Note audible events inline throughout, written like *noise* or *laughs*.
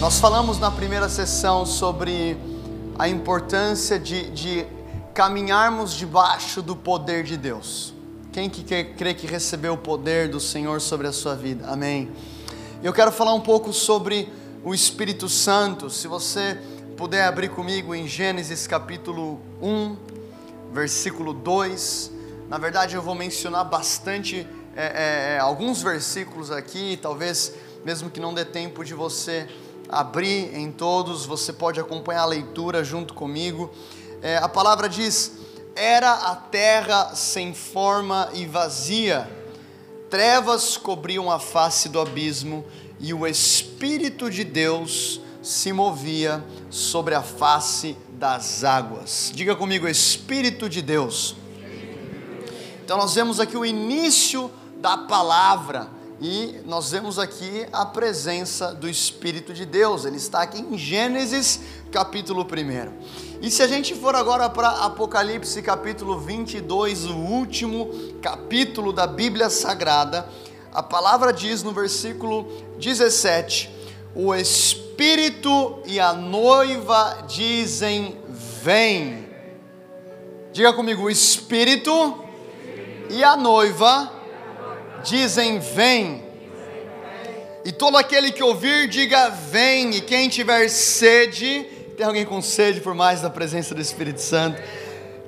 Nós falamos na primeira sessão sobre a importância de, de caminharmos debaixo do poder de Deus. Quem que crê que recebeu o poder do Senhor sobre a sua vida? Amém. Eu quero falar um pouco sobre o Espírito Santo. Se você puder abrir comigo em Gênesis capítulo 1, versículo 2. Na verdade, eu vou mencionar bastante é, é, é, alguns versículos aqui, talvez mesmo que não dê tempo de você abrir em todos, você pode acompanhar a leitura junto comigo. É, a palavra diz: Era a terra sem forma e vazia, trevas cobriam a face do abismo, e o Espírito de Deus se movia sobre a face das águas. Diga comigo, Espírito de Deus. Então, nós vemos aqui o início da palavra e nós vemos aqui a presença do Espírito de Deus. Ele está aqui em Gênesis, capítulo 1. E se a gente for agora para Apocalipse, capítulo 22, o último capítulo da Bíblia Sagrada, a palavra diz no versículo 17: O Espírito e a noiva dizem: Vem. Diga comigo: o Espírito e a noiva dizem: Vem. E todo aquele que ouvir, diga: Vem. E quem tiver sede, tem alguém com sede por mais da presença do Espírito Santo?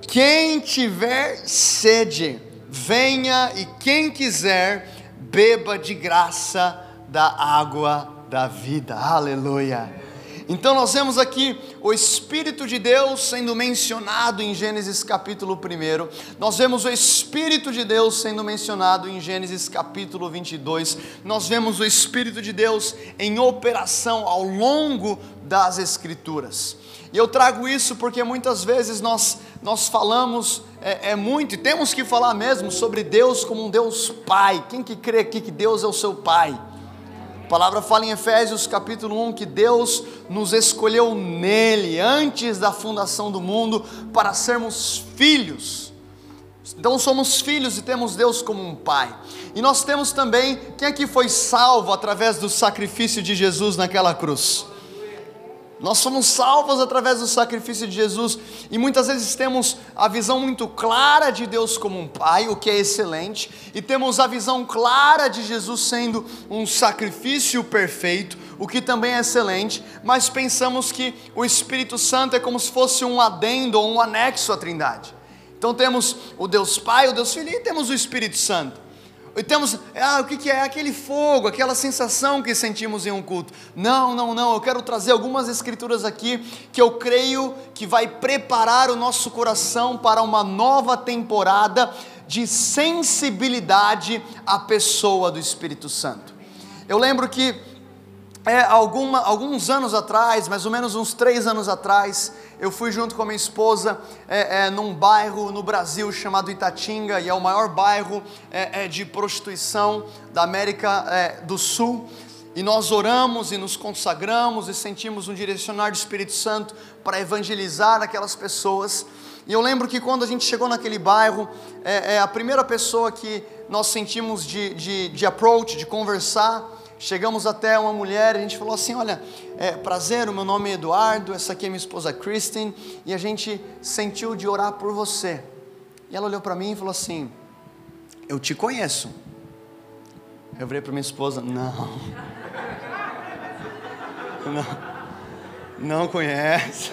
Quem tiver sede, venha, e quem quiser, beba de graça da água da vida. Aleluia. Então nós vemos aqui o Espírito de Deus sendo mencionado em Gênesis capítulo 1. Nós vemos o Espírito de Deus sendo mencionado em Gênesis capítulo 22. Nós vemos o Espírito de Deus em operação ao longo das Escrituras. E eu trago isso porque muitas vezes nós, nós falamos é, é, muito, e temos que falar mesmo sobre Deus como um Deus Pai. Quem que crê aqui que Deus é o seu Pai? Palavra fala em Efésios capítulo 1 que Deus nos escolheu nele, antes da fundação do mundo, para sermos filhos. Então somos filhos e temos Deus como um pai. E nós temos também quem aqui foi salvo através do sacrifício de Jesus naquela cruz. Nós somos salvos através do sacrifício de Jesus e muitas vezes temos a visão muito clara de Deus como um pai, o que é excelente, e temos a visão clara de Jesus sendo um sacrifício perfeito, o que também é excelente, mas pensamos que o Espírito Santo é como se fosse um adendo ou um anexo à Trindade. Então temos o Deus Pai, o Deus Filho e temos o Espírito Santo. E temos, ah, o que, é? Aquele fogo, aquela sensação que sentimos em um culto. Não, não, não, eu quero trazer algumas escrituras aqui que eu creio que vai preparar o nosso coração para uma nova temporada de sensibilidade à pessoa do Espírito Santo. Eu lembro que é, alguma, alguns anos atrás, mais ou menos uns três anos atrás, eu fui junto com a minha esposa é, é, num bairro no Brasil chamado Itatinga, e é o maior bairro é, é de prostituição da América é, do Sul. E nós oramos e nos consagramos e sentimos um direcionar do Espírito Santo para evangelizar aquelas pessoas. E eu lembro que quando a gente chegou naquele bairro, é, é a primeira pessoa que nós sentimos de, de, de approach, de conversar, Chegamos até uma mulher, a gente falou assim: Olha, é, prazer, o meu nome é Eduardo, essa aqui é minha esposa Kristen, e a gente sentiu de orar por você. E ela olhou para mim e falou assim: Eu te conheço. Eu virei para minha esposa: Não. *laughs* Não, não conhece.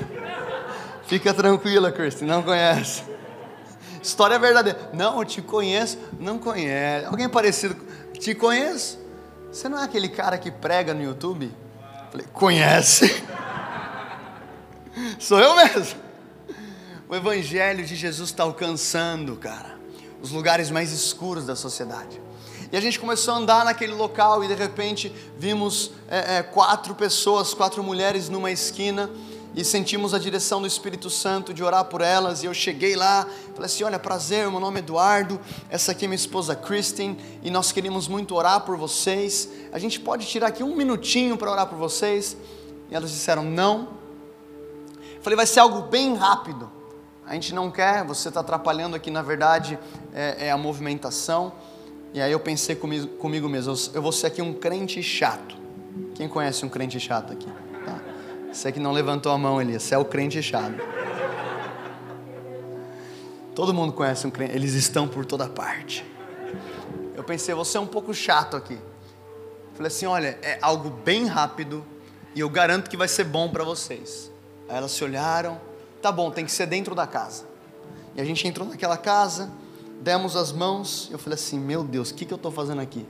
Fica tranquila, Kristen, não conhece. História verdadeira. Não, eu te conheço. Não conhece. Alguém parecido? Te conheço. Você não é aquele cara que prega no YouTube? Falei, conhece? *laughs* Sou eu mesmo. O Evangelho de Jesus está alcançando, cara, os lugares mais escuros da sociedade. E a gente começou a andar naquele local e de repente vimos é, é, quatro pessoas, quatro mulheres numa esquina e sentimos a direção do Espírito Santo de orar por elas. E eu cheguei lá, falei assim: Olha, prazer, meu nome é Eduardo, essa aqui é minha esposa Kristen, e nós queríamos muito orar por vocês. A gente pode tirar aqui um minutinho para orar por vocês? E elas disseram: Não. Falei: Vai ser algo bem rápido. A gente não quer, você está atrapalhando aqui, na verdade, é, é, a movimentação. E aí eu pensei comigo, comigo mesmo: eu vou ser aqui um crente chato. Quem conhece um crente chato aqui? Você que não levantou a mão, Elias, você é o crente chato. Todo mundo conhece um crente, eles estão por toda parte. Eu pensei, você é um pouco chato aqui. Falei assim: olha, é algo bem rápido e eu garanto que vai ser bom para vocês. Aí elas se olharam, tá bom, tem que ser dentro da casa. E a gente entrou naquela casa, demos as mãos, eu falei assim: meu Deus, o que, que eu estou fazendo aqui?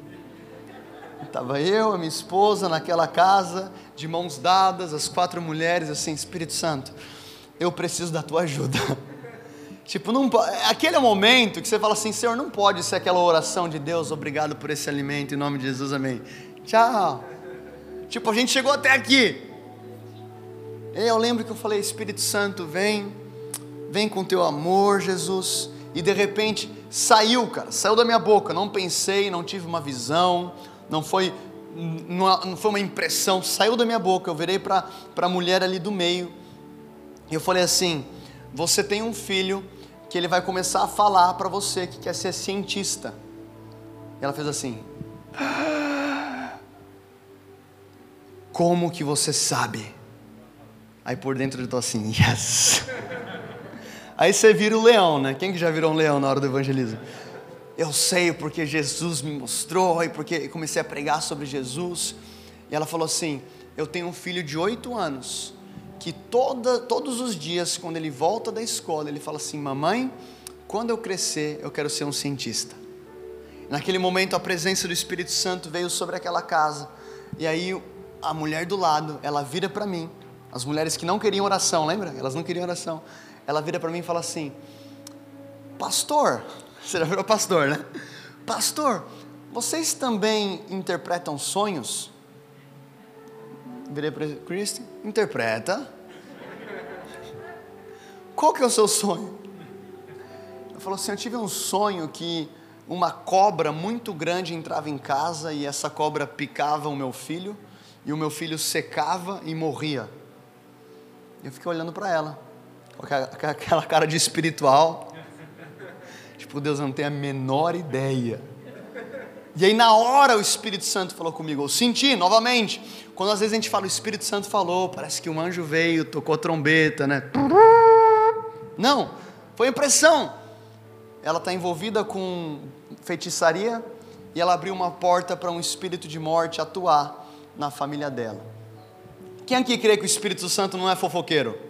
Estava eu, a minha esposa naquela casa, de mãos dadas, as quatro mulheres, assim, Espírito Santo, eu preciso da tua ajuda. *laughs* Tipo, não, aquele momento que você fala assim, Senhor, não pode ser aquela oração de Deus, obrigado por esse alimento, em nome de Jesus, amém. Tchau. Tipo, a gente chegou até aqui. E eu lembro que eu falei, Espírito Santo, vem, vem com teu amor, Jesus. E de repente saiu, cara, saiu da minha boca. Não pensei, não tive uma visão, não foi, não foi uma impressão, saiu da minha boca. Eu virei para a mulher ali do meio e eu falei assim: Você tem um filho que ele vai começar a falar para você que quer ser cientista. E ela fez assim: Como que você sabe? Aí por dentro eu estou assim, yes. *laughs* Aí você vira o leão, né? Quem que já virou um leão na hora do evangelismo? Eu sei porque Jesus me mostrou e porque comecei a pregar sobre Jesus. E ela falou assim: Eu tenho um filho de oito anos que toda, todos os dias, quando ele volta da escola, ele fala assim: Mamãe, quando eu crescer, eu quero ser um cientista. Naquele momento, a presença do Espírito Santo veio sobre aquela casa. E aí, a mulher do lado, ela vira para mim. As mulheres que não queriam oração, lembra? Elas não queriam oração. Ela vira para mim e fala assim: Pastor, você já virou pastor, né? Pastor, vocês também interpretam sonhos? Virei para Cristo, interpreta. Qual que é o seu sonho? Ele falou assim: Eu tive um sonho que uma cobra muito grande entrava em casa e essa cobra picava o meu filho e o meu filho secava e morria. Eu fiquei olhando para ela, com aquela cara de espiritual. Tipo, Deus não tem a menor ideia. E aí, na hora, o Espírito Santo falou comigo. Eu senti novamente. Quando às vezes a gente fala, o Espírito Santo falou, parece que um anjo veio, tocou a trombeta, né? Não, foi impressão. Ela está envolvida com feitiçaria e ela abriu uma porta para um espírito de morte atuar na família dela. Quem aqui crê que o Espírito Santo não é fofoqueiro?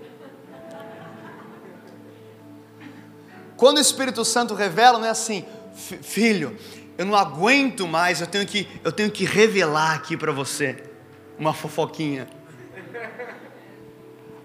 Quando o Espírito Santo revela, não é assim, filho, eu não aguento mais, eu tenho que, eu tenho que revelar aqui para você uma fofoquinha.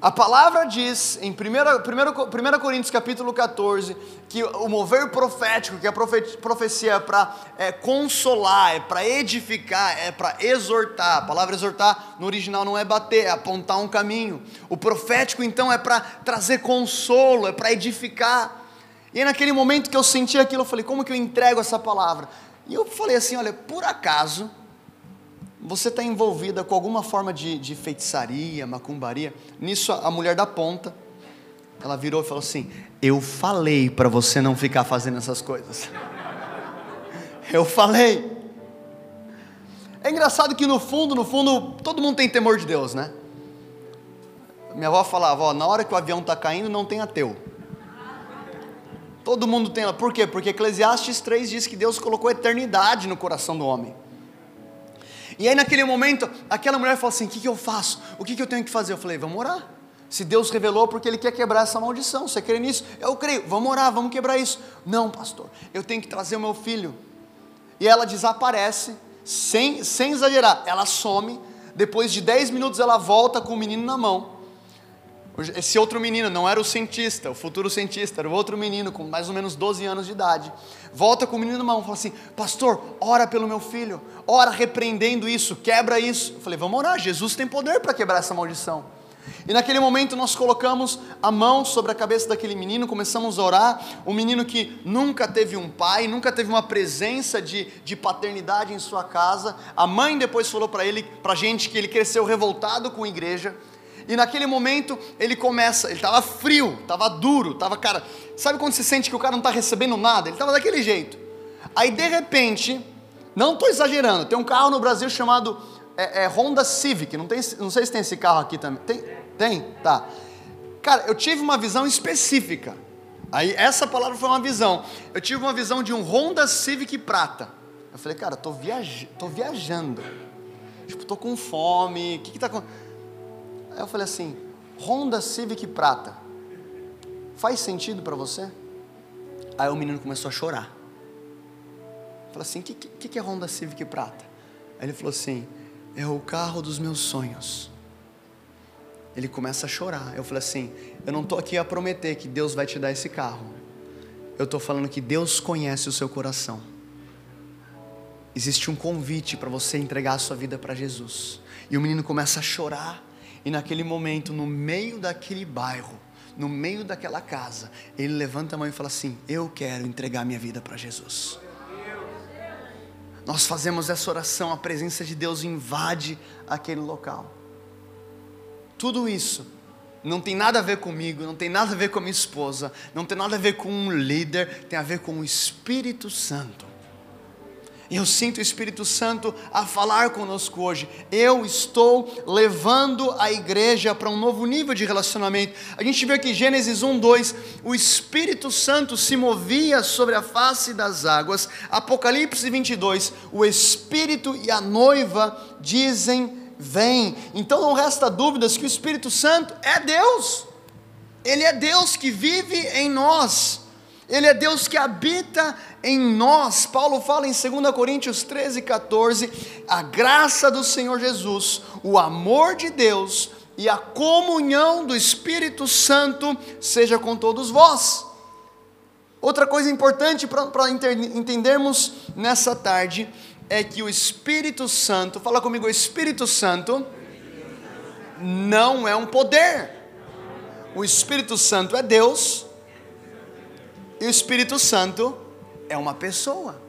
A palavra diz em 1, 1, Coríntios capítulo 14 que o mover profético, que a profecia é para é, consolar, é para edificar, é para exortar. A palavra exortar no original não é bater, é apontar um caminho. O profético então é para trazer consolo, é para edificar. E aí, naquele momento que eu senti aquilo, eu falei: como que eu entrego essa palavra? E eu falei assim: olha, por acaso você está envolvida com alguma forma de, de feitiçaria, macumbaria? Nisso, a mulher da ponta, ela virou e falou assim: Eu falei para você não ficar fazendo essas coisas. *laughs* Eu falei. É engraçado que no fundo, no fundo, todo mundo tem temor de Deus, né? Minha avó falava: ó, na hora que o avião está caindo, não tem ateu. Todo mundo tem. Por quê? Porque Eclesiastes 3 diz que Deus colocou eternidade no coração do homem. E aí, naquele momento, aquela mulher falou assim: O que, que eu faço? O que, que eu tenho que fazer? Eu falei: Vamos orar. Se Deus revelou porque Ele quer quebrar essa maldição, você crê nisso? Eu creio, vamos orar, vamos quebrar isso. Não, pastor, eu tenho que trazer o meu filho. E ela desaparece, sem, sem exagerar, ela some. Depois de 10 minutos, ela volta com o menino na mão. Esse outro menino não era o cientista, o futuro cientista, era o outro menino com mais ou menos 12 anos de idade. Volta com o menino na mão e fala assim: Pastor, ora pelo meu filho, ora repreendendo isso, quebra isso. Eu falei: Vamos orar, Jesus tem poder para quebrar essa maldição. E naquele momento nós colocamos a mão sobre a cabeça daquele menino, começamos a orar. Um menino que nunca teve um pai, nunca teve uma presença de, de paternidade em sua casa. A mãe depois falou para ele, para gente, que ele cresceu revoltado com a igreja e naquele momento ele começa, ele estava frio, estava duro, estava, cara, sabe quando você sente que o cara não está recebendo nada? Ele estava daquele jeito. Aí de repente, não estou exagerando, tem um carro no Brasil chamado é, é, Honda Civic, não, tem, não sei se tem esse carro aqui também. Tem? Tem? Tá. Cara, eu tive uma visão específica. Aí essa palavra foi uma visão. Eu tive uma visão de um Honda Civic prata. Eu falei, cara, tô, viaj tô viajando. Tipo, tô com fome. O que que tá com... Aí eu falei assim, Honda Civic prata. Faz sentido para você? Aí o menino começou a chorar. Falei assim, o que, que, que é Honda Civic prata? Aí ele falou assim, é o carro dos meus sonhos. Ele começa a chorar. Eu falei assim: eu não estou aqui a prometer que Deus vai te dar esse carro. Eu estou falando que Deus conhece o seu coração. Existe um convite para você entregar a sua vida para Jesus. E o menino começa a chorar. E naquele momento, no meio daquele bairro, no meio daquela casa, ele levanta a mão e fala assim: Eu quero entregar minha vida para Jesus. Nós fazemos essa oração, a presença de Deus invade aquele local. Tudo isso não tem nada a ver comigo, não tem nada a ver com a minha esposa, não tem nada a ver com um líder, tem a ver com o Espírito Santo. Eu sinto o Espírito Santo a falar conosco hoje. Eu estou levando a igreja para um novo nível de relacionamento. A gente vê aqui Gênesis 1, 2, o Espírito Santo se movia sobre a face das águas. Apocalipse 22, o Espírito e a noiva dizem vem. Então não resta dúvidas que o Espírito Santo é Deus. Ele é Deus que vive em nós. Ele é Deus que habita em nós. Paulo fala em 2 Coríntios 13, 14: a graça do Senhor Jesus, o amor de Deus e a comunhão do Espírito Santo seja com todos vós. Outra coisa importante para entendermos nessa tarde é que o Espírito Santo, fala comigo, o Espírito Santo não é um poder. O Espírito Santo é Deus e o Espírito Santo é uma pessoa.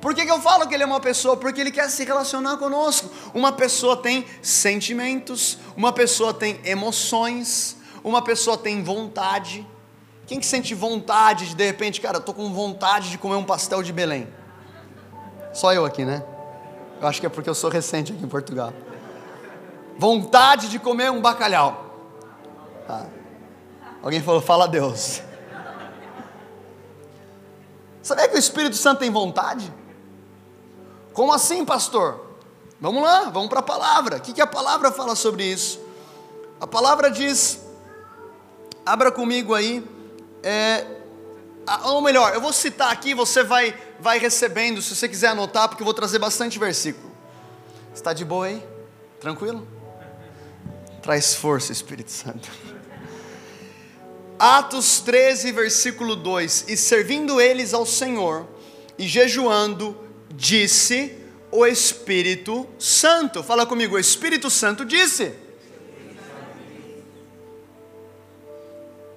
Por que, que eu falo que ele é uma pessoa? Porque ele quer se relacionar conosco. Uma pessoa tem sentimentos, uma pessoa tem emoções, uma pessoa tem vontade. Quem que sente vontade de de repente, cara, eu tô com vontade de comer um pastel de Belém? Só eu aqui, né? Eu acho que é porque eu sou recente aqui em Portugal. Vontade de comer um bacalhau. Ah. Alguém falou, fala a Deus. Sabia que o Espírito Santo tem vontade? Como assim, pastor? Vamos lá, vamos para a palavra. O que, que a palavra fala sobre isso? A palavra diz, abra comigo aí, é, ou melhor, eu vou citar aqui, você vai, vai recebendo, se você quiser anotar, porque eu vou trazer bastante versículo. Está de boa aí? Tranquilo? Traz força, Espírito Santo. *laughs* Atos 13, versículo 2: E servindo eles ao Senhor, e jejuando, disse o Espírito Santo. Fala comigo, o Espírito Santo disse.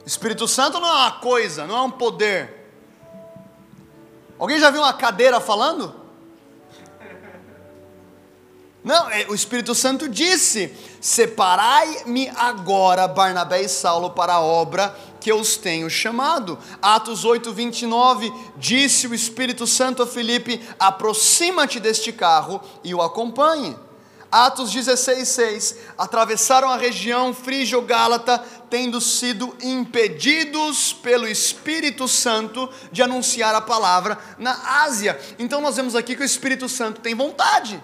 Espírito Santo não é uma coisa, não é um poder. Alguém já viu uma cadeira falando? Não, é, o Espírito Santo disse: Separai-me agora, Barnabé e Saulo, para a obra que eu os tenho chamado. Atos 8, 29, disse o Espírito Santo a Filipe: Aproxima-te deste carro e o acompanhe. Atos 16, 6. Atravessaram a região frígio-gálata, tendo sido impedidos pelo Espírito Santo de anunciar a palavra na Ásia. Então nós vemos aqui que o Espírito Santo tem vontade.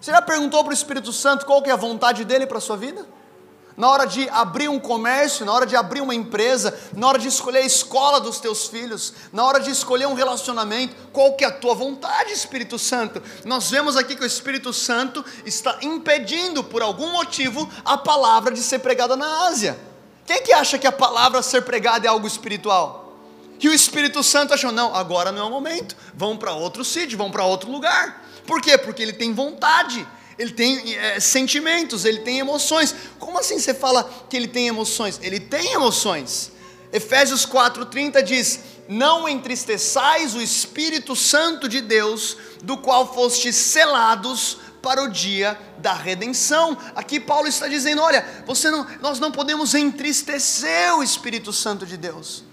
Você já perguntou para o Espírito Santo qual que é a vontade dele para a sua vida? na hora de abrir um comércio, na hora de abrir uma empresa, na hora de escolher a escola dos teus filhos, na hora de escolher um relacionamento, qual que é a tua vontade, Espírito Santo? Nós vemos aqui que o Espírito Santo está impedindo por algum motivo a palavra de ser pregada na Ásia. Quem que acha que a palavra a ser pregada é algo espiritual? E o Espírito Santo achou, não, agora não é o momento, vão para outro sítio, vão para outro lugar. Por quê? Porque ele tem vontade ele tem é, sentimentos, ele tem emoções. Como assim você fala que ele tem emoções? Ele tem emoções. Efésios 4,30 diz: Não entristeçais o Espírito Santo de Deus, do qual fostes selados para o dia da redenção. Aqui Paulo está dizendo: olha, você não, nós não podemos entristecer o Espírito Santo de Deus.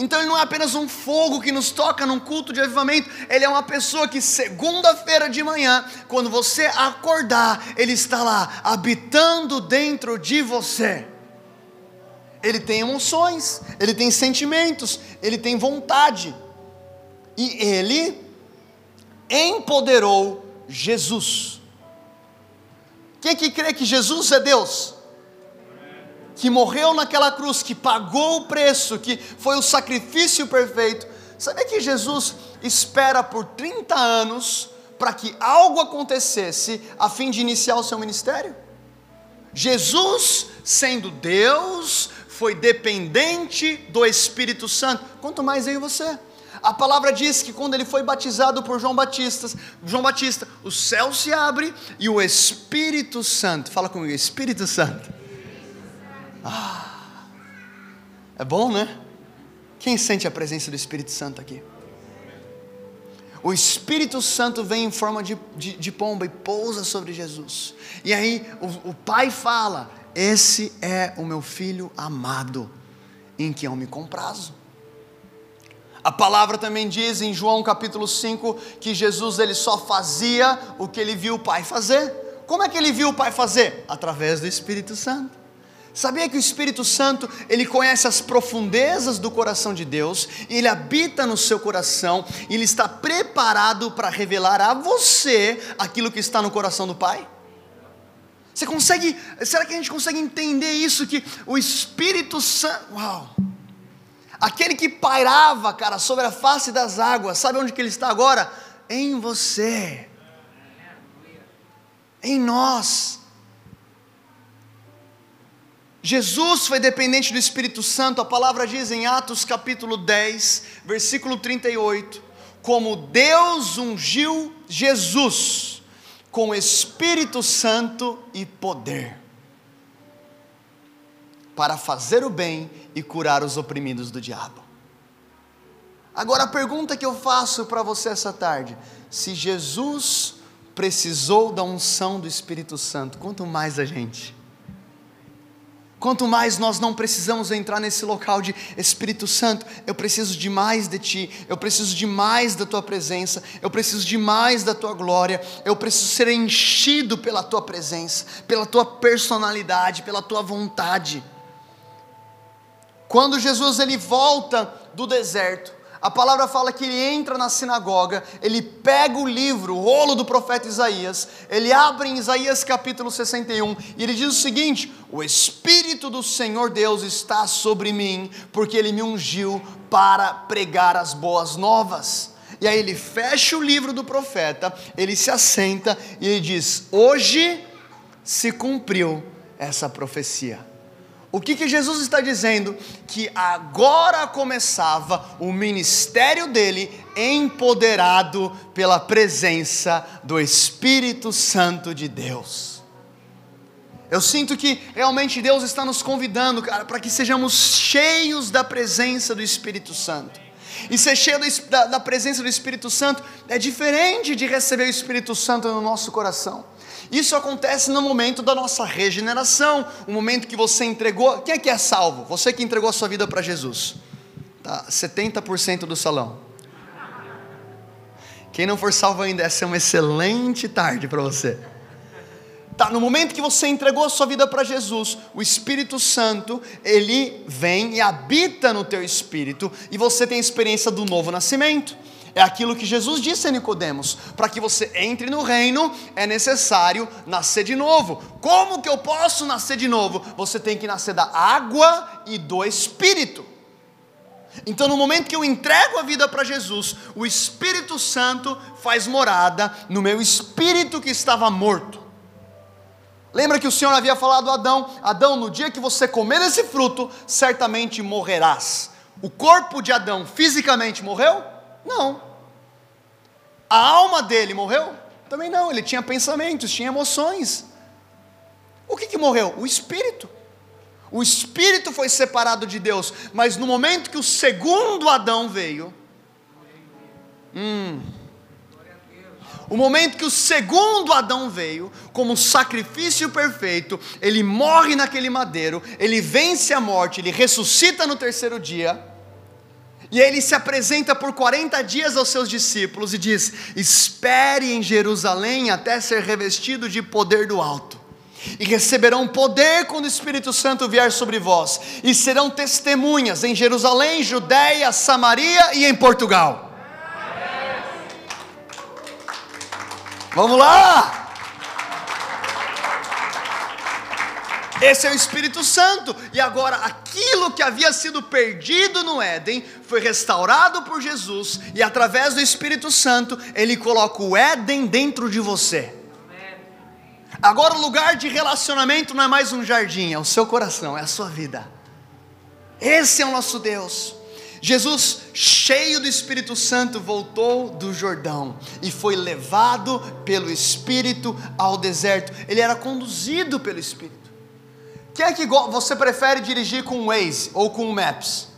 Então ele não é apenas um fogo que nos toca num culto de avivamento, ele é uma pessoa que segunda-feira de manhã, quando você acordar, ele está lá habitando dentro de você. Ele tem emoções, ele tem sentimentos, ele tem vontade. E ele empoderou Jesus. Quem que crê que Jesus é Deus? Que morreu naquela cruz, que pagou o preço, que foi o sacrifício perfeito. Sabe que Jesus espera por 30 anos para que algo acontecesse a fim de iniciar o seu ministério? Jesus, sendo Deus, foi dependente do Espírito Santo, quanto mais eu e você. A palavra diz que quando ele foi batizado por João Batista, João Batista, o céu se abre e o Espírito Santo, fala comigo, Espírito Santo. Ah, é bom, né? Quem sente a presença do Espírito Santo aqui? O Espírito Santo vem em forma de, de, de pomba e pousa sobre Jesus. E aí o, o Pai fala: Esse é o meu filho amado, em que eu me comprazo. A palavra também diz em João capítulo 5 que Jesus ele só fazia o que ele viu o Pai fazer. Como é que ele viu o Pai fazer? Através do Espírito Santo. Sabia que o Espírito Santo, ele conhece as profundezas do coração de Deus, ele habita no seu coração, ele está preparado para revelar a você aquilo que está no coração do Pai? Você consegue, será que a gente consegue entender isso que o Espírito Santo, uau, Aquele que pairava, cara, sobre a face das águas, sabe onde que ele está agora? Em você. Em nós. Jesus foi dependente do Espírito Santo, a palavra diz em Atos capítulo 10, versículo 38, como Deus ungiu Jesus com Espírito Santo e poder para fazer o bem e curar os oprimidos do diabo. Agora a pergunta que eu faço para você essa tarde: se Jesus precisou da unção do Espírito Santo, quanto mais a gente. Quanto mais nós não precisamos entrar nesse local de Espírito Santo, eu preciso de mais de Ti, eu preciso de mais da Tua presença, eu preciso de mais da Tua glória, eu preciso ser enchido pela Tua presença, pela Tua personalidade, pela Tua vontade. Quando Jesus ele volta do deserto, a palavra fala que ele entra na sinagoga, ele pega o livro, o rolo do profeta Isaías, ele abre em Isaías capítulo 61 e ele diz o seguinte: O Espírito do Senhor Deus está sobre mim, porque ele me ungiu para pregar as boas novas. E aí ele fecha o livro do profeta, ele se assenta e ele diz: Hoje se cumpriu essa profecia. O que, que Jesus está dizendo? Que agora começava o ministério dele, empoderado pela presença do Espírito Santo de Deus. Eu sinto que realmente Deus está nos convidando, cara, para que sejamos cheios da presença do Espírito Santo. E ser cheio da, da presença do Espírito Santo é diferente de receber o Espírito Santo no nosso coração. Isso acontece no momento da nossa regeneração, o momento que você entregou. Quem é que é salvo? Você que entregou a sua vida para Jesus. Tá, 70% do salão. Quem não for salvo ainda, essa é uma excelente tarde para você. Tá, no momento que você entregou a sua vida para Jesus, o Espírito Santo, ele vem e habita no teu espírito e você tem a experiência do novo nascimento. É aquilo que Jesus disse a Nicodemos: para que você entre no reino é necessário nascer de novo. Como que eu posso nascer de novo? Você tem que nascer da água e do espírito. Então, no momento que eu entrego a vida para Jesus, o Espírito Santo faz morada no meu espírito que estava morto. Lembra que o Senhor havia falado a Adão: Adão, no dia que você comer esse fruto, certamente morrerás. O corpo de Adão fisicamente morreu? Não. A alma dele morreu? Também não, ele tinha pensamentos, tinha emoções. O que, que morreu? O espírito. O espírito foi separado de Deus, mas no momento que o segundo Adão veio, hum, o momento que o segundo Adão veio, como sacrifício perfeito, ele morre naquele madeiro, ele vence a morte, ele ressuscita no terceiro dia. E ele se apresenta por 40 dias aos seus discípulos e diz: Espere em Jerusalém até ser revestido de poder do alto. E receberão poder quando o Espírito Santo vier sobre vós, e serão testemunhas em Jerusalém, Judéia, Samaria e em Portugal. Vamos lá! Esse é o Espírito Santo. E agora, aquilo que havia sido perdido no Éden foi restaurado por Jesus, e através do Espírito Santo, ele coloca o Éden dentro de você. Agora, o lugar de relacionamento não é mais um jardim, é o seu coração, é a sua vida. Esse é o nosso Deus. Jesus, cheio do Espírito Santo, voltou do Jordão e foi levado pelo Espírito ao deserto. Ele era conduzido pelo Espírito. Quem é que você prefere dirigir com o Waze ou com o Maps?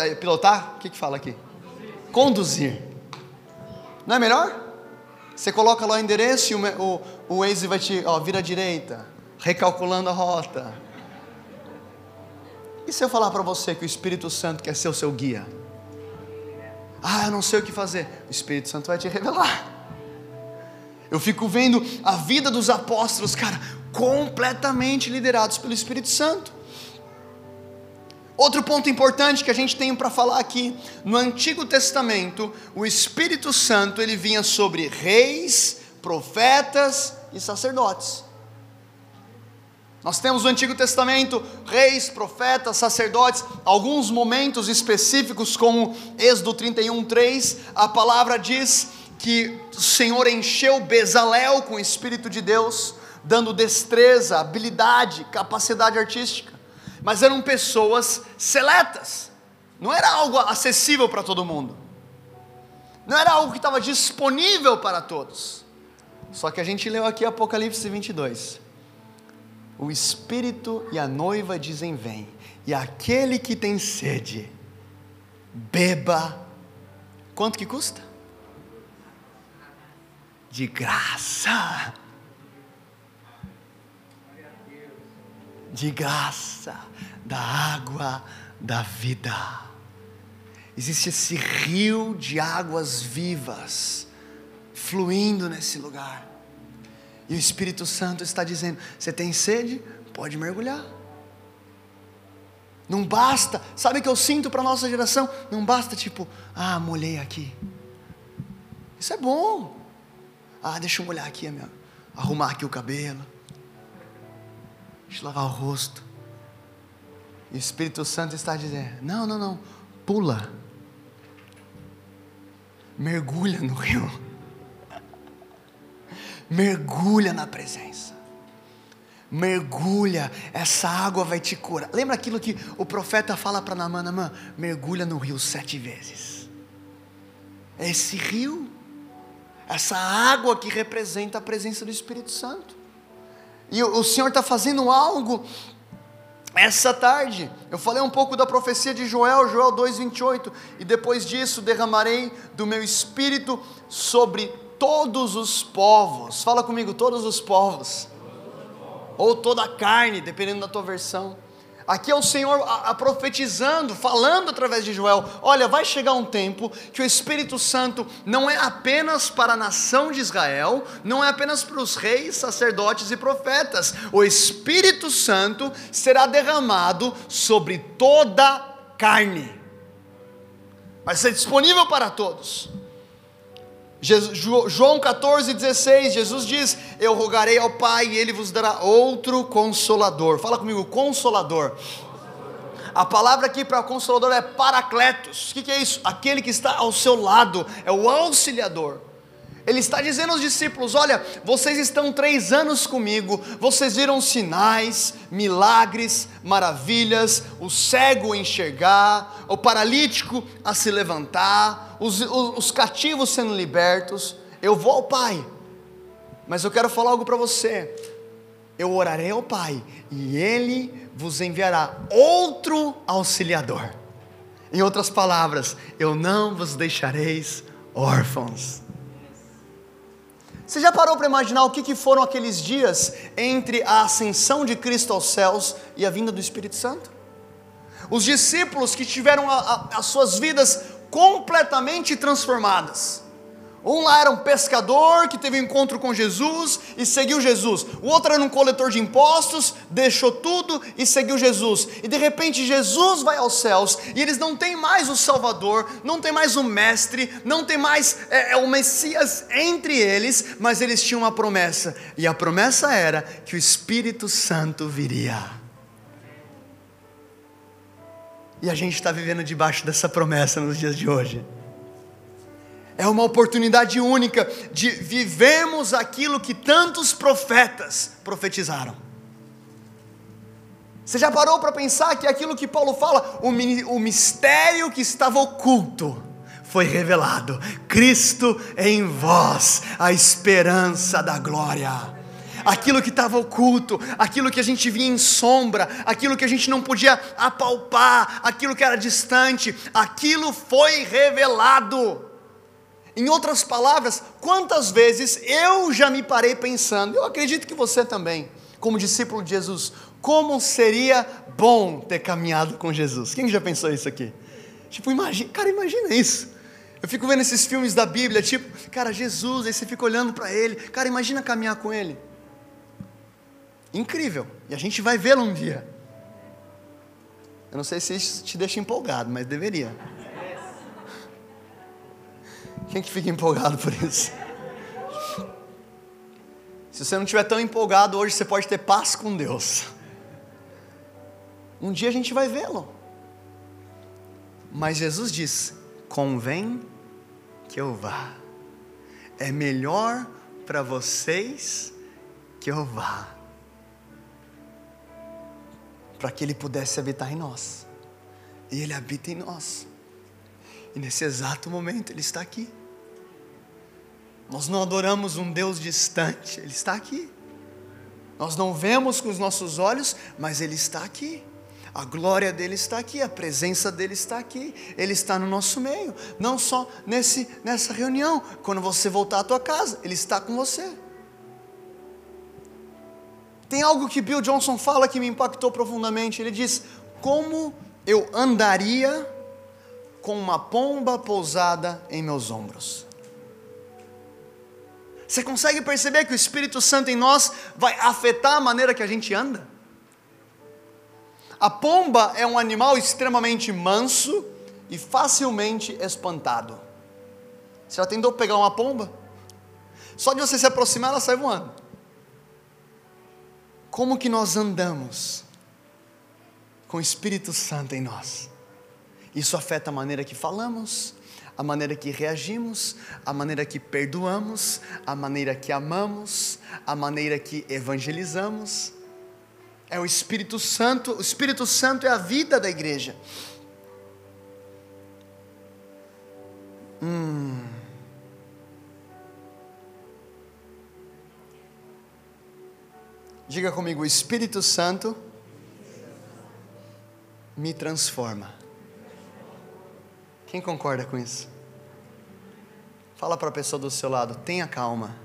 É, pilotar? O que, que fala aqui? Conduzir. Não é melhor? Você coloca lá o endereço e o, o, o Waze vai te, ó, vira à direita, recalculando a rota. E se eu falar para você que o Espírito Santo quer ser o seu guia? Ah, eu não sei o que fazer. O Espírito Santo vai te revelar. Eu fico vendo a vida dos apóstolos, cara, completamente liderados pelo Espírito Santo. Outro ponto importante que a gente tem para falar aqui, no Antigo Testamento, o Espírito Santo ele vinha sobre reis, profetas e sacerdotes. Nós temos no Antigo Testamento reis, profetas, sacerdotes, alguns momentos específicos, como Êxodo 31:3, a palavra diz que o Senhor encheu Bezalel com o Espírito de Deus dando destreza, habilidade, capacidade artística. Mas eram pessoas seletas. Não era algo acessível para todo mundo. Não era algo que estava disponível para todos. Só que a gente leu aqui Apocalipse 22. O Espírito e a noiva dizem: Vem, e aquele que tem sede, beba. Quanto que custa? De graça. De graça, da água da vida. Existe esse rio de águas vivas fluindo nesse lugar. E o Espírito Santo está dizendo: você tem sede? Pode mergulhar. Não basta, sabe o que eu sinto para a nossa geração? Não basta tipo, ah, molhei aqui. Isso é bom. Ah, deixa eu molhar aqui, meu, arrumar aqui o cabelo. Eu lavar o rosto. E o Espírito Santo está dizendo: não, não, não, pula. Mergulha no rio. Mergulha na presença. Mergulha, essa água vai te curar. Lembra aquilo que o profeta fala para Namã, Namã? Mergulha no rio sete vezes. Esse rio, essa água que representa a presença do Espírito Santo. E o Senhor está fazendo algo essa tarde. Eu falei um pouco da profecia de Joel, Joel 2,28. E depois disso derramarei do meu espírito sobre todos os povos. Fala comigo, todos os povos. Ou toda a carne, dependendo da tua versão. Aqui é o Senhor a, a profetizando, falando através de Joel: olha, vai chegar um tempo que o Espírito Santo não é apenas para a nação de Israel, não é apenas para os reis, sacerdotes e profetas. O Espírito Santo será derramado sobre toda carne, vai ser disponível para todos. João 14, 16, Jesus diz: Eu rogarei ao Pai e Ele vos dará outro consolador. Fala comigo, consolador. A palavra aqui para consolador é paracletos. O que, que é isso? Aquele que está ao seu lado, é o auxiliador. Ele está dizendo aos discípulos: Olha, vocês estão três anos comigo, vocês viram sinais, milagres, maravilhas, o cego enxergar, o paralítico a se levantar, os, os, os cativos sendo libertos. Eu vou ao Pai, mas eu quero falar algo para você. Eu orarei ao Pai e Ele vos enviará outro auxiliador. Em outras palavras, eu não vos deixareis órfãos. Você já parou para imaginar o que, que foram aqueles dias entre a ascensão de Cristo aos céus e a vinda do Espírito Santo? Os discípulos que tiveram a, a, as suas vidas completamente transformadas. Um lá era um pescador que teve um encontro com Jesus e seguiu Jesus. O outro era um coletor de impostos, deixou tudo e seguiu Jesus. E de repente Jesus vai aos céus e eles não têm mais o Salvador, não tem mais o Mestre, não tem mais é, é, o Messias entre eles, mas eles tinham uma promessa. E a promessa era que o Espírito Santo viria. E a gente está vivendo debaixo dessa promessa nos dias de hoje. É uma oportunidade única de vivemos aquilo que tantos profetas profetizaram. Você já parou para pensar que aquilo que Paulo fala, o, mistério que estava oculto, foi revelado. Cristo em vós, a esperança da glória. Aquilo que estava oculto, aquilo que a gente via em sombra, aquilo que a gente não podia apalpar, aquilo que era distante, aquilo foi revelado. Em outras palavras, quantas vezes eu já me parei pensando, eu acredito que você também, como discípulo de Jesus, como seria bom ter caminhado com Jesus. Quem já pensou isso aqui? Tipo, imagina, cara, imagina isso. Eu fico vendo esses filmes da Bíblia, tipo, cara, Jesus, aí você fica olhando para ele, cara, imagina caminhar com ele. Incrível. E a gente vai vê-lo um dia. Eu não sei se isso te deixa empolgado, mas deveria. Quem que fica empolgado por isso? *laughs* Se você não estiver tão empolgado hoje, você pode ter paz com Deus. Um dia a gente vai vê-lo. Mas Jesus diz: convém que eu vá. É melhor para vocês que eu vá. Para que Ele pudesse habitar em nós. E Ele habita em nós. E nesse exato momento Ele está aqui. Nós não adoramos um Deus distante, Ele está aqui. Nós não vemos com os nossos olhos, mas Ele está aqui. A glória dele está aqui, a presença dele está aqui, ele está no nosso meio, não só nesse, nessa reunião, quando você voltar à tua casa, ele está com você. Tem algo que Bill Johnson fala que me impactou profundamente. Ele diz: Como eu andaria com uma pomba pousada em meus ombros? Você consegue perceber que o Espírito Santo em nós vai afetar a maneira que a gente anda? A pomba é um animal extremamente manso e facilmente espantado. Você já tentou pegar uma pomba? Só de você se aproximar, ela sai voando. Como que nós andamos com o Espírito Santo em nós? Isso afeta a maneira que falamos, a maneira que reagimos, a maneira que perdoamos, a maneira que amamos, a maneira que evangelizamos. É o Espírito Santo, o Espírito Santo é a vida da igreja. Hum. Diga comigo, o Espírito Santo me transforma. Quem concorda com isso? Fala para a pessoa do seu lado, tenha calma.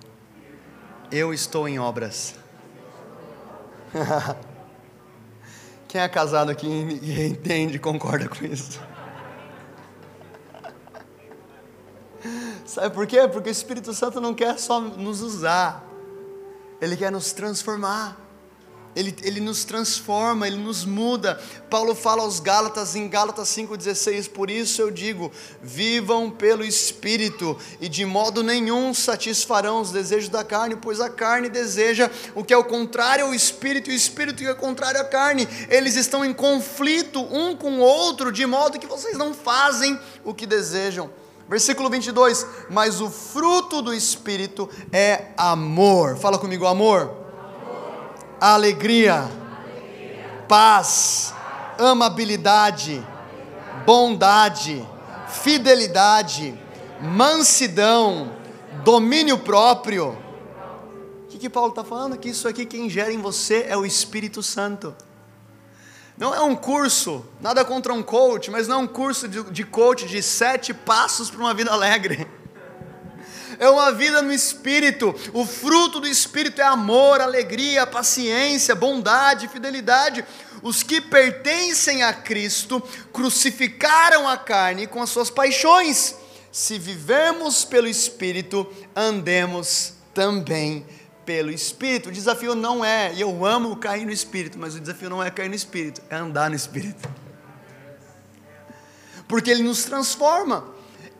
Eu estou em obras. *laughs* Quem é casado aqui e *laughs* entende, concorda com isso? *laughs* Sabe por quê? Porque o Espírito Santo não quer só nos usar, ele quer nos transformar ele, ele nos transforma, ele nos muda. Paulo fala aos Gálatas em Gálatas 5,16: Por isso eu digo, vivam pelo Espírito, e de modo nenhum satisfarão os desejos da carne, pois a carne deseja o que é o contrário ao Espírito, e o Espírito que é o contrário à carne. Eles estão em conflito um com o outro, de modo que vocês não fazem o que desejam. Versículo 22: Mas o fruto do Espírito é amor. Fala comigo, amor alegria, alegria. Paz, paz, amabilidade, bondade, fidelidade, mansidão, domínio próprio. O que, que Paulo está falando? Que isso aqui quem gera em você é o Espírito Santo. Não é um curso, nada contra um coach, mas não é um curso de, de coach de sete passos para uma vida alegre é uma vida no Espírito. O fruto do Espírito é amor, alegria, paciência, bondade, fidelidade. os que pertencem a Cristo crucificaram a carne com as suas paixões. Se vivemos pelo Espírito, andemos também pelo Espírito. O desafio não é, e eu amo cair no Espírito, mas o desafio não é cair no Espírito, é andar no Espírito. Porque ele nos transforma,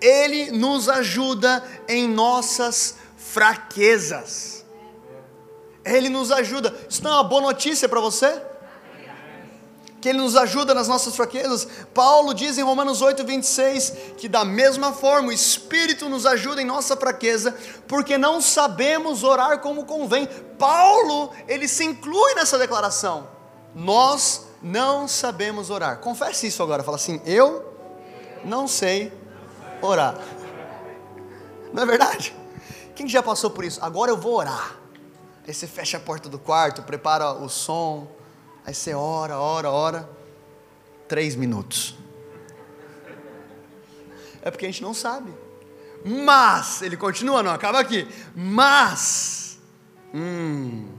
ele nos ajuda em nossas fraquezas. Ele nos ajuda. Isso não é uma boa notícia para você? Que Ele nos ajuda nas nossas fraquezas. Paulo diz em Romanos 8, 26 que, da mesma forma, o Espírito nos ajuda em nossa fraqueza, porque não sabemos orar como convém. Paulo, ele se inclui nessa declaração. Nós não sabemos orar. Confesse isso agora. Fala assim: Eu não sei orar. Não é verdade? Quem já passou por isso? Agora eu vou orar. Aí você fecha a porta do quarto, prepara o som, aí você ora, ora, ora. Três minutos. É porque a gente não sabe. Mas, ele continua, não acaba aqui. Mas, hum,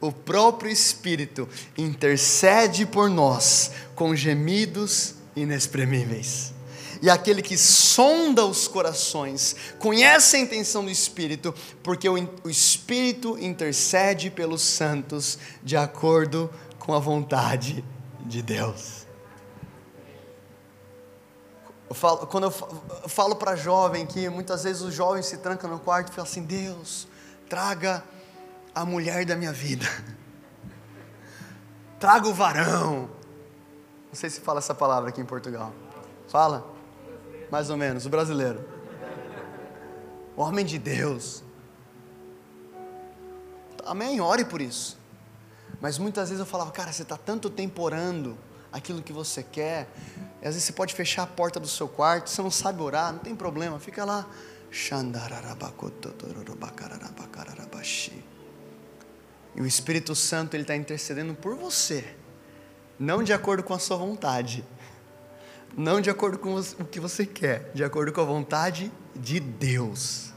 o próprio Espírito intercede por nós com gemidos inexprimíveis e aquele que sonda os corações, conhece a intenção do Espírito, porque o, o Espírito intercede pelos santos de acordo com a vontade de Deus. Eu falo, quando eu falo para jovem que muitas vezes os jovens se trancam no quarto e falam assim: Deus, traga a mulher da minha vida, traga o varão. Não sei se fala essa palavra aqui em Portugal. Fala? Mais ou menos, o brasileiro. Homem de Deus. Amém? Ore por isso. Mas muitas vezes eu falava, cara, você está tanto tempo orando aquilo que você quer, e às vezes você pode fechar a porta do seu quarto, você não sabe orar, não tem problema, fica lá. E o Espírito Santo ele está intercedendo por você, não de acordo com a sua vontade, não de acordo com o que você quer, de acordo com a vontade de Deus.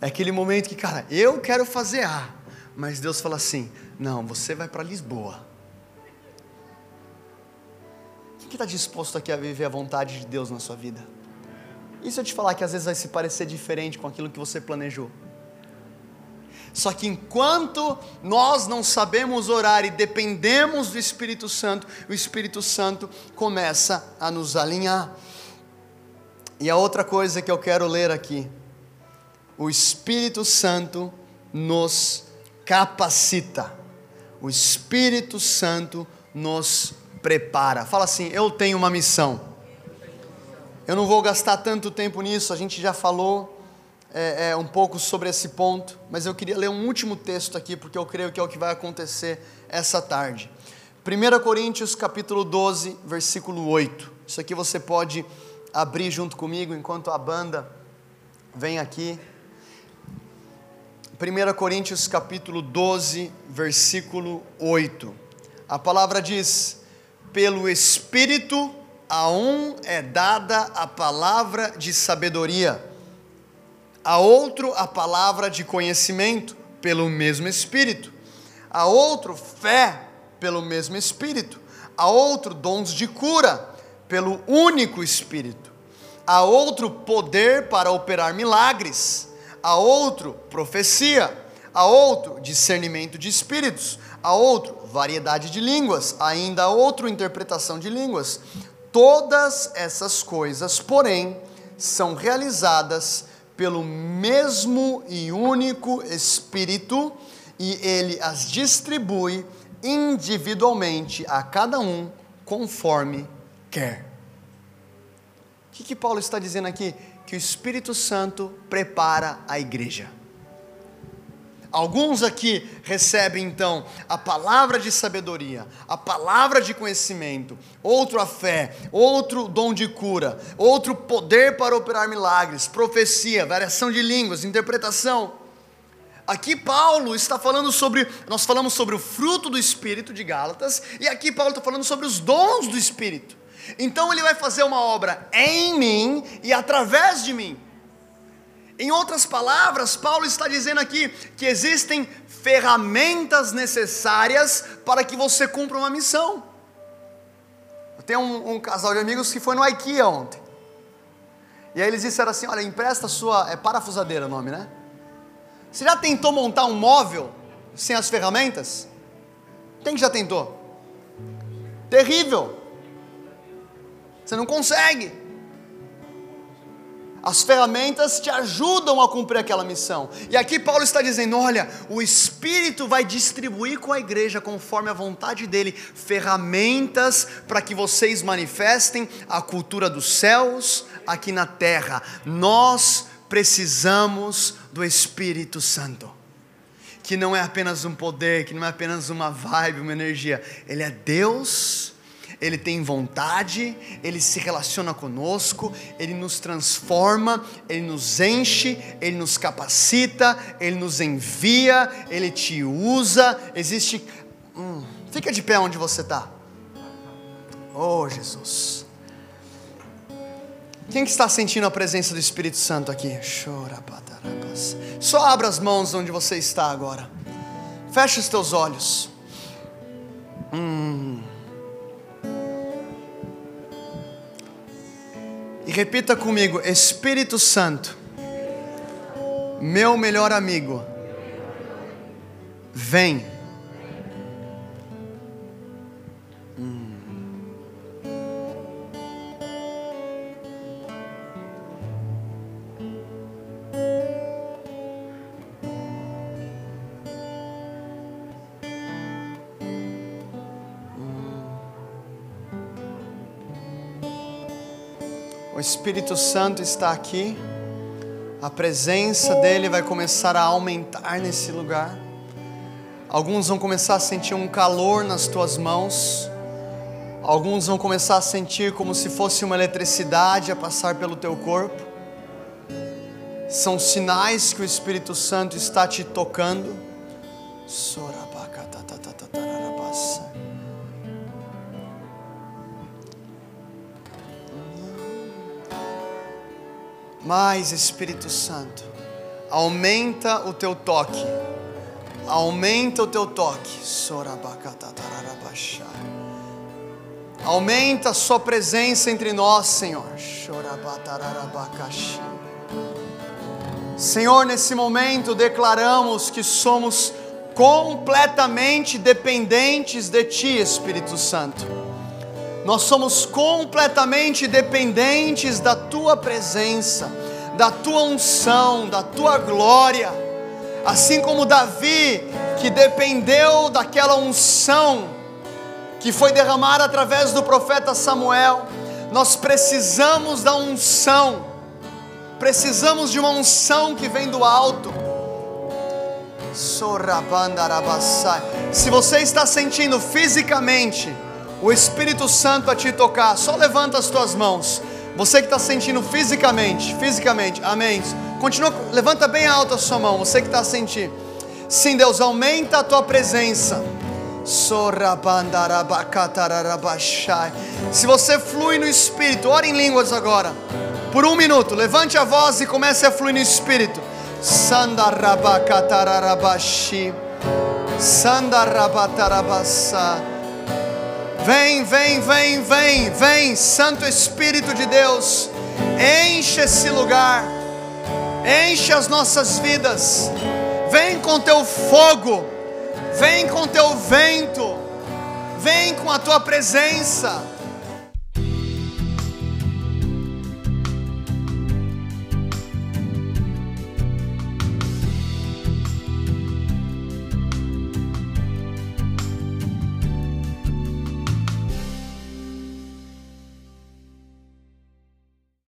É aquele momento que, cara, eu quero fazer A, mas Deus fala assim: não, você vai para Lisboa. Quem está disposto aqui a viver a vontade de Deus na sua vida? E se eu te falar que às vezes vai se parecer diferente com aquilo que você planejou? Só que enquanto nós não sabemos orar e dependemos do Espírito Santo, o Espírito Santo começa a nos alinhar. E a outra coisa que eu quero ler aqui, o Espírito Santo nos capacita. O Espírito Santo nos prepara. Fala assim: eu tenho uma missão. Eu não vou gastar tanto tempo nisso, a gente já falou é, é, um pouco sobre esse ponto, mas eu queria ler um último texto aqui, porque eu creio que é o que vai acontecer essa tarde. 1 Coríntios capítulo 12, versículo 8. Isso aqui você pode abrir junto comigo enquanto a banda vem aqui. 1 Coríntios capítulo 12, versículo 8. A palavra diz: Pelo Espírito a um é dada a palavra de sabedoria a outro a palavra de conhecimento pelo mesmo Espírito, a outro fé pelo mesmo Espírito, a outro dons de cura pelo único Espírito, a outro poder para operar milagres, a outro profecia, a outro discernimento de espíritos, a outro variedade de línguas, ainda a outro interpretação de línguas. Todas essas coisas, porém, são realizadas pelo mesmo e único Espírito e ele as distribui individualmente a cada um conforme quer. O que, que Paulo está dizendo aqui? Que o Espírito Santo prepara a igreja. Alguns aqui recebem então a palavra de sabedoria, a palavra de conhecimento, outro a fé, outro dom de cura, outro poder para operar milagres, profecia, variação de línguas, interpretação. Aqui Paulo está falando sobre, nós falamos sobre o fruto do Espírito de Gálatas, e aqui Paulo está falando sobre os dons do Espírito. Então ele vai fazer uma obra em mim e através de mim. Em outras palavras, Paulo está dizendo aqui que existem ferramentas necessárias para que você cumpra uma missão. Eu tenho um, um casal de amigos que foi no IKEA ontem. E aí eles disseram assim: Olha, empresta sua. É parafusadeira o nome, né? Você já tentou montar um móvel sem as ferramentas? Quem que já tentou? Terrível. Você não consegue. As ferramentas te ajudam a cumprir aquela missão. E aqui Paulo está dizendo: olha, o Espírito vai distribuir com a igreja, conforme a vontade dele, ferramentas para que vocês manifestem a cultura dos céus aqui na terra. Nós precisamos do Espírito Santo. Que não é apenas um poder, que não é apenas uma vibe, uma energia. Ele é Deus ele tem vontade, Ele se relaciona conosco, Ele nos transforma, Ele nos enche, Ele nos capacita, Ele nos envia, Ele te usa. Existe. Hum, fica de pé onde você está. Oh, Jesus. Quem que está sentindo a presença do Espírito Santo aqui? Só abra as mãos onde você está agora. Feche os teus olhos. Hum. E repita comigo: Espírito Santo, meu melhor amigo, vem. Espírito Santo está aqui, a presença dele vai começar a aumentar nesse lugar. Alguns vão começar a sentir um calor nas tuas mãos, alguns vão começar a sentir como se fosse uma eletricidade a passar pelo teu corpo. São sinais que o Espírito Santo está te tocando. Mais Espírito Santo, aumenta o teu toque, aumenta o teu toque. Aumenta a Sua presença entre nós, Senhor. Senhor, nesse momento declaramos que somos completamente dependentes de Ti, Espírito Santo nós somos completamente dependentes da tua presença, da tua unção, da tua glória. Assim como Davi, que dependeu daquela unção que foi derramada através do profeta Samuel, nós precisamos da unção, precisamos de uma unção que vem do alto. Se você está sentindo fisicamente, o Espírito Santo a te tocar, só levanta as tuas mãos. Você que está sentindo fisicamente, fisicamente, amém. Continua, levanta bem alto a sua mão, você que está sentindo. Sim, Deus, aumenta a tua presença. Se você flui no Espírito, ore em línguas agora. Por um minuto, levante a voz e comece a fluir no Espírito. Sandarabakatararabashi. Sandarabatarabasa. Vem, vem, vem, vem, vem, Santo Espírito de Deus, enche esse lugar, enche as nossas vidas, vem com teu fogo, vem com teu vento, vem com a tua presença.